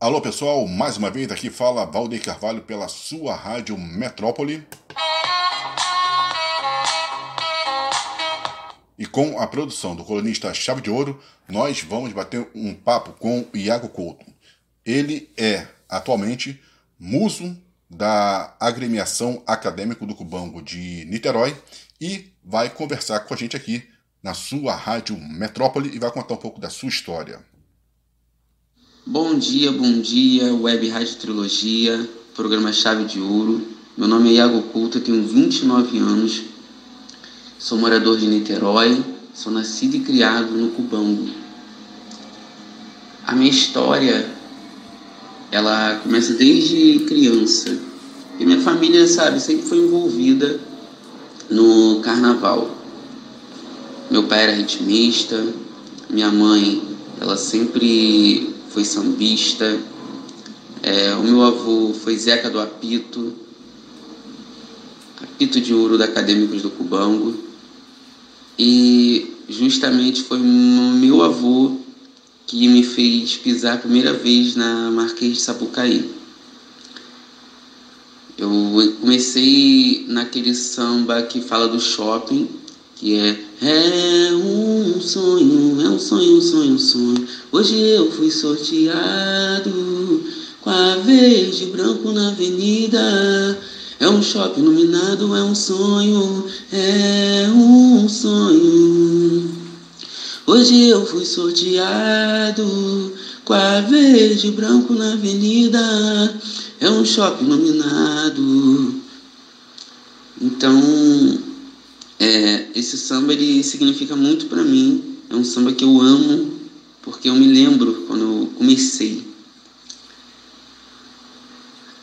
Alô pessoal, mais uma vez aqui fala Valdeir Carvalho pela sua rádio Metrópole. E com a produção do colunista Chave de Ouro, nós vamos bater um papo com o Iago Couto. Ele é atualmente muso da agremiação acadêmico do Cubango de Niterói e vai conversar com a gente aqui na sua rádio Metrópole e vai contar um pouco da sua história. Bom dia, bom dia, Web Rádio Trilogia, programa Chave de Ouro. Meu nome é Iago Couto, tenho 29 anos, Sou morador de Niterói, sou nascido e criado no Cubango. A minha história, ela começa desde criança. E minha família, sabe, sempre foi envolvida no carnaval. Meu pai era ritmista, minha mãe, ela sempre foi sambista. É, o meu avô foi Zeca do Apito, apito de ouro da Acadêmicos do Cubango. E justamente foi meu avô que me fez pisar a primeira vez na Marquês de Sapucaí. Eu comecei naquele samba que fala do shopping, que é É um sonho, é um sonho, um sonho, um sonho. Hoje eu fui sorteado com a verde branco na avenida. É um shopping iluminado, é um sonho, é um sonho. Hoje eu fui sorteado com a verde branco na avenida. É um shopping iluminado. Então, é, esse samba ele significa muito para mim. É um samba que eu amo porque eu me lembro quando eu comecei.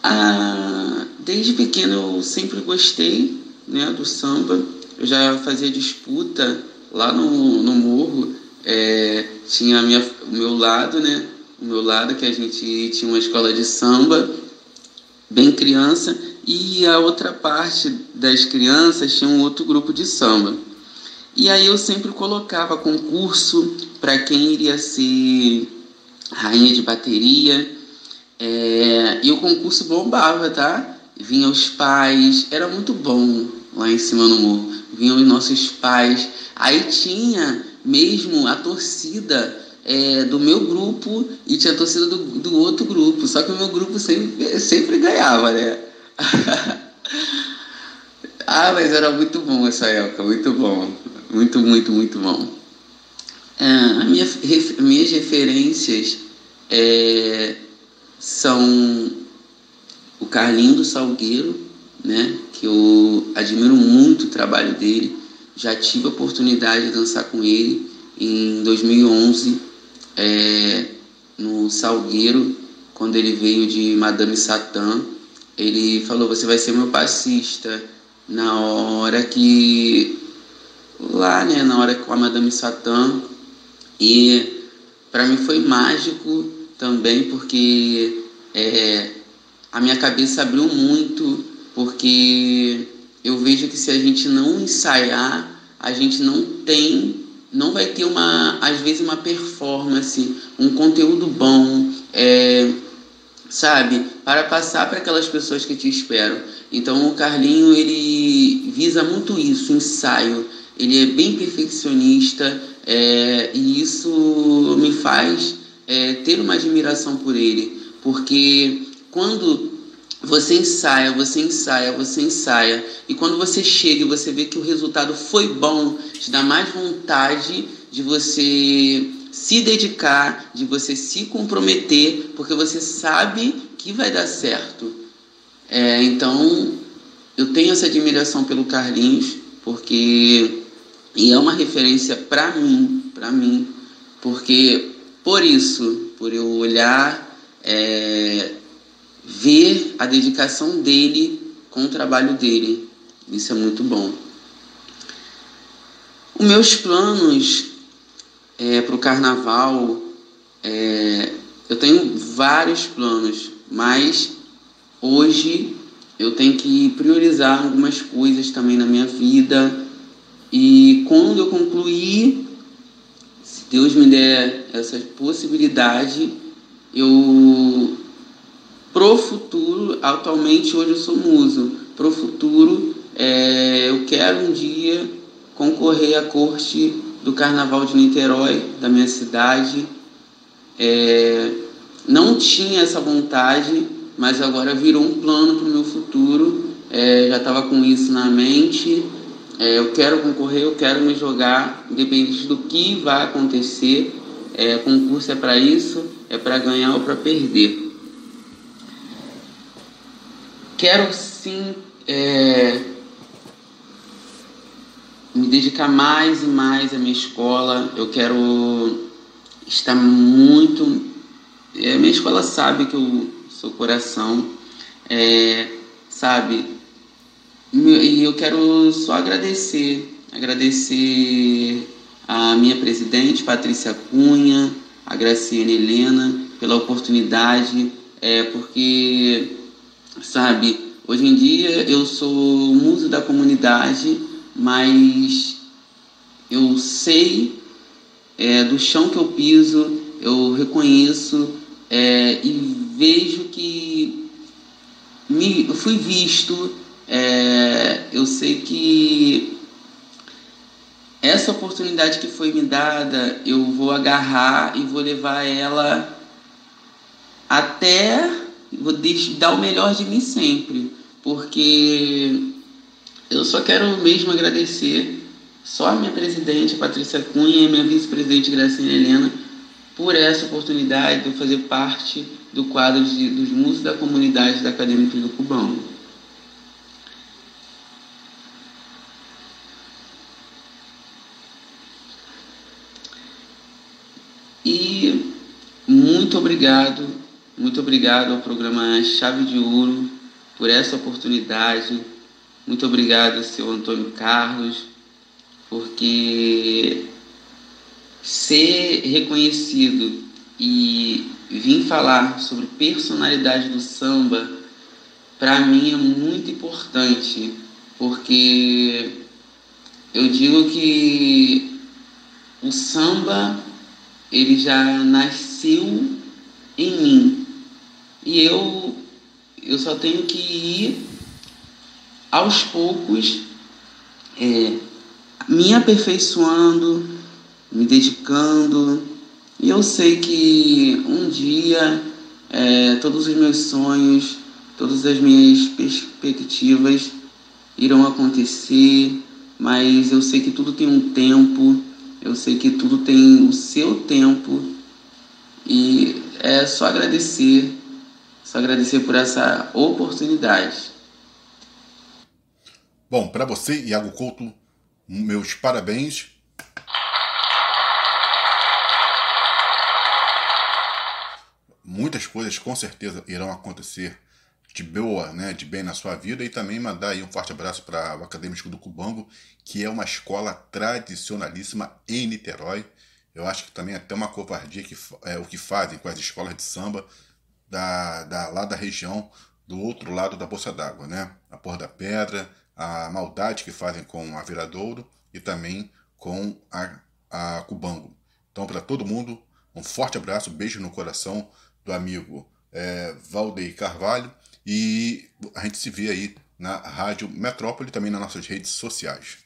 Ah, desde pequeno eu sempre gostei né, do samba. Eu já fazia disputa lá no, no morro. É, tinha minha, o meu lado, né? O meu lado que a gente tinha uma escola de samba, bem criança, e a outra parte das crianças tinha um outro grupo de samba. E aí eu sempre colocava concurso para quem iria ser rainha de bateria. É, e o concurso bombava, tá? vinham os pais, era muito bom lá em cima no morro. Vinham os nossos pais. Aí tinha mesmo a torcida é, do meu grupo e tinha a torcida do, do outro grupo. Só que o meu grupo sempre, sempre ganhava, né? ah, mas era muito bom essa época, muito bom. Muito, muito, muito bom. É, minha, minhas referências é, são o Carlinho do Salgueiro, né, que eu admiro muito o trabalho dele. Já tive a oportunidade de dançar com ele em 2011 é, no Salgueiro, quando ele veio de Madame Satã. Ele falou: Você vai ser meu passista. Na hora que. Lá, né, na hora com a Madame Satã. E para mim foi mágico também, porque é, a minha cabeça abriu muito, porque eu vejo que se a gente não ensaiar, a gente não tem, não vai ter uma, às vezes, uma performance, um conteúdo bom, é, sabe, para passar para aquelas pessoas que te esperam. Então o Carlinho ele visa muito isso, ensaio. Ele é bem perfeccionista é, e isso me faz é, ter uma admiração por ele, porque quando você ensaia, você ensaia, você ensaia, e quando você chega e você vê que o resultado foi bom, te dá mais vontade de você se dedicar, de você se comprometer, porque você sabe que vai dar certo. É, então, eu tenho essa admiração pelo Carlinhos, porque e é uma referência para mim, para mim, porque por isso, por eu olhar é, ver a dedicação dele com o trabalho dele. Isso é muito bom. Os meus planos é, para o carnaval, é, eu tenho vários planos, mas hoje eu tenho que priorizar algumas coisas também na minha vida. E quando eu concluir, se Deus me der essa possibilidade, eu pro futuro, atualmente hoje eu sou muso, pro futuro é, eu quero um dia concorrer à corte do Carnaval de Niterói, da minha cidade. É, não tinha essa vontade, mas agora virou um plano para o meu futuro. É, já estava com isso na mente. É, eu quero concorrer, eu quero me jogar, independente do que vai acontecer. É, concurso é para isso, é para ganhar ou para perder. Quero sim é, me dedicar mais e mais à minha escola. Eu quero estar muito. É, minha escola sabe que eu sou coração, é, sabe? E eu quero só agradecer, agradecer a minha presidente, Patrícia Cunha, a Graciane Helena, pela oportunidade, é, porque, sabe, hoje em dia eu sou muso da comunidade mas eu sei é, do chão que eu piso, eu reconheço é, e vejo que me, fui visto, é, eu sei que essa oportunidade que foi me dada, eu vou agarrar e vou levar ela até vou dar o melhor de mim sempre, porque eu só quero mesmo agradecer só a minha presidente, Patrícia Cunha, e a minha vice-presidente, Gracinha Helena, por essa oportunidade de eu fazer parte do quadro de, dos músicos da comunidade da Acadêmica do Cubão. E muito obrigado, muito obrigado ao programa Chave de Ouro por essa oportunidade muito obrigado, seu Antônio Carlos, porque ser reconhecido e vir falar sobre personalidade do samba, para mim é muito importante, porque eu digo que o samba ele já nasceu em mim e eu eu só tenho que ir aos poucos, é, me aperfeiçoando, me dedicando. E eu sei que um dia é, todos os meus sonhos, todas as minhas perspectivas irão acontecer, mas eu sei que tudo tem um tempo, eu sei que tudo tem o seu tempo e é só agradecer, só agradecer por essa oportunidade. Bom, para você, Iago Couto, meus parabéns. Muitas coisas com certeza irão acontecer de boa, né, de bem na sua vida e também mandar aí um forte abraço para o Acadêmico do Cubango, que é uma escola tradicionalíssima em Niterói. Eu acho que também é até uma covardia que é o que fazem com as escolas de samba da, da lá da região do outro lado da Bolsa d'Água, né? A Porra da Pedra, a maldade que fazem com a Viradouro e também com a, a Cubango. Então, para todo mundo, um forte abraço, beijo no coração do amigo é, Valdeir Carvalho e a gente se vê aí na Rádio Metrópole também nas nossas redes sociais.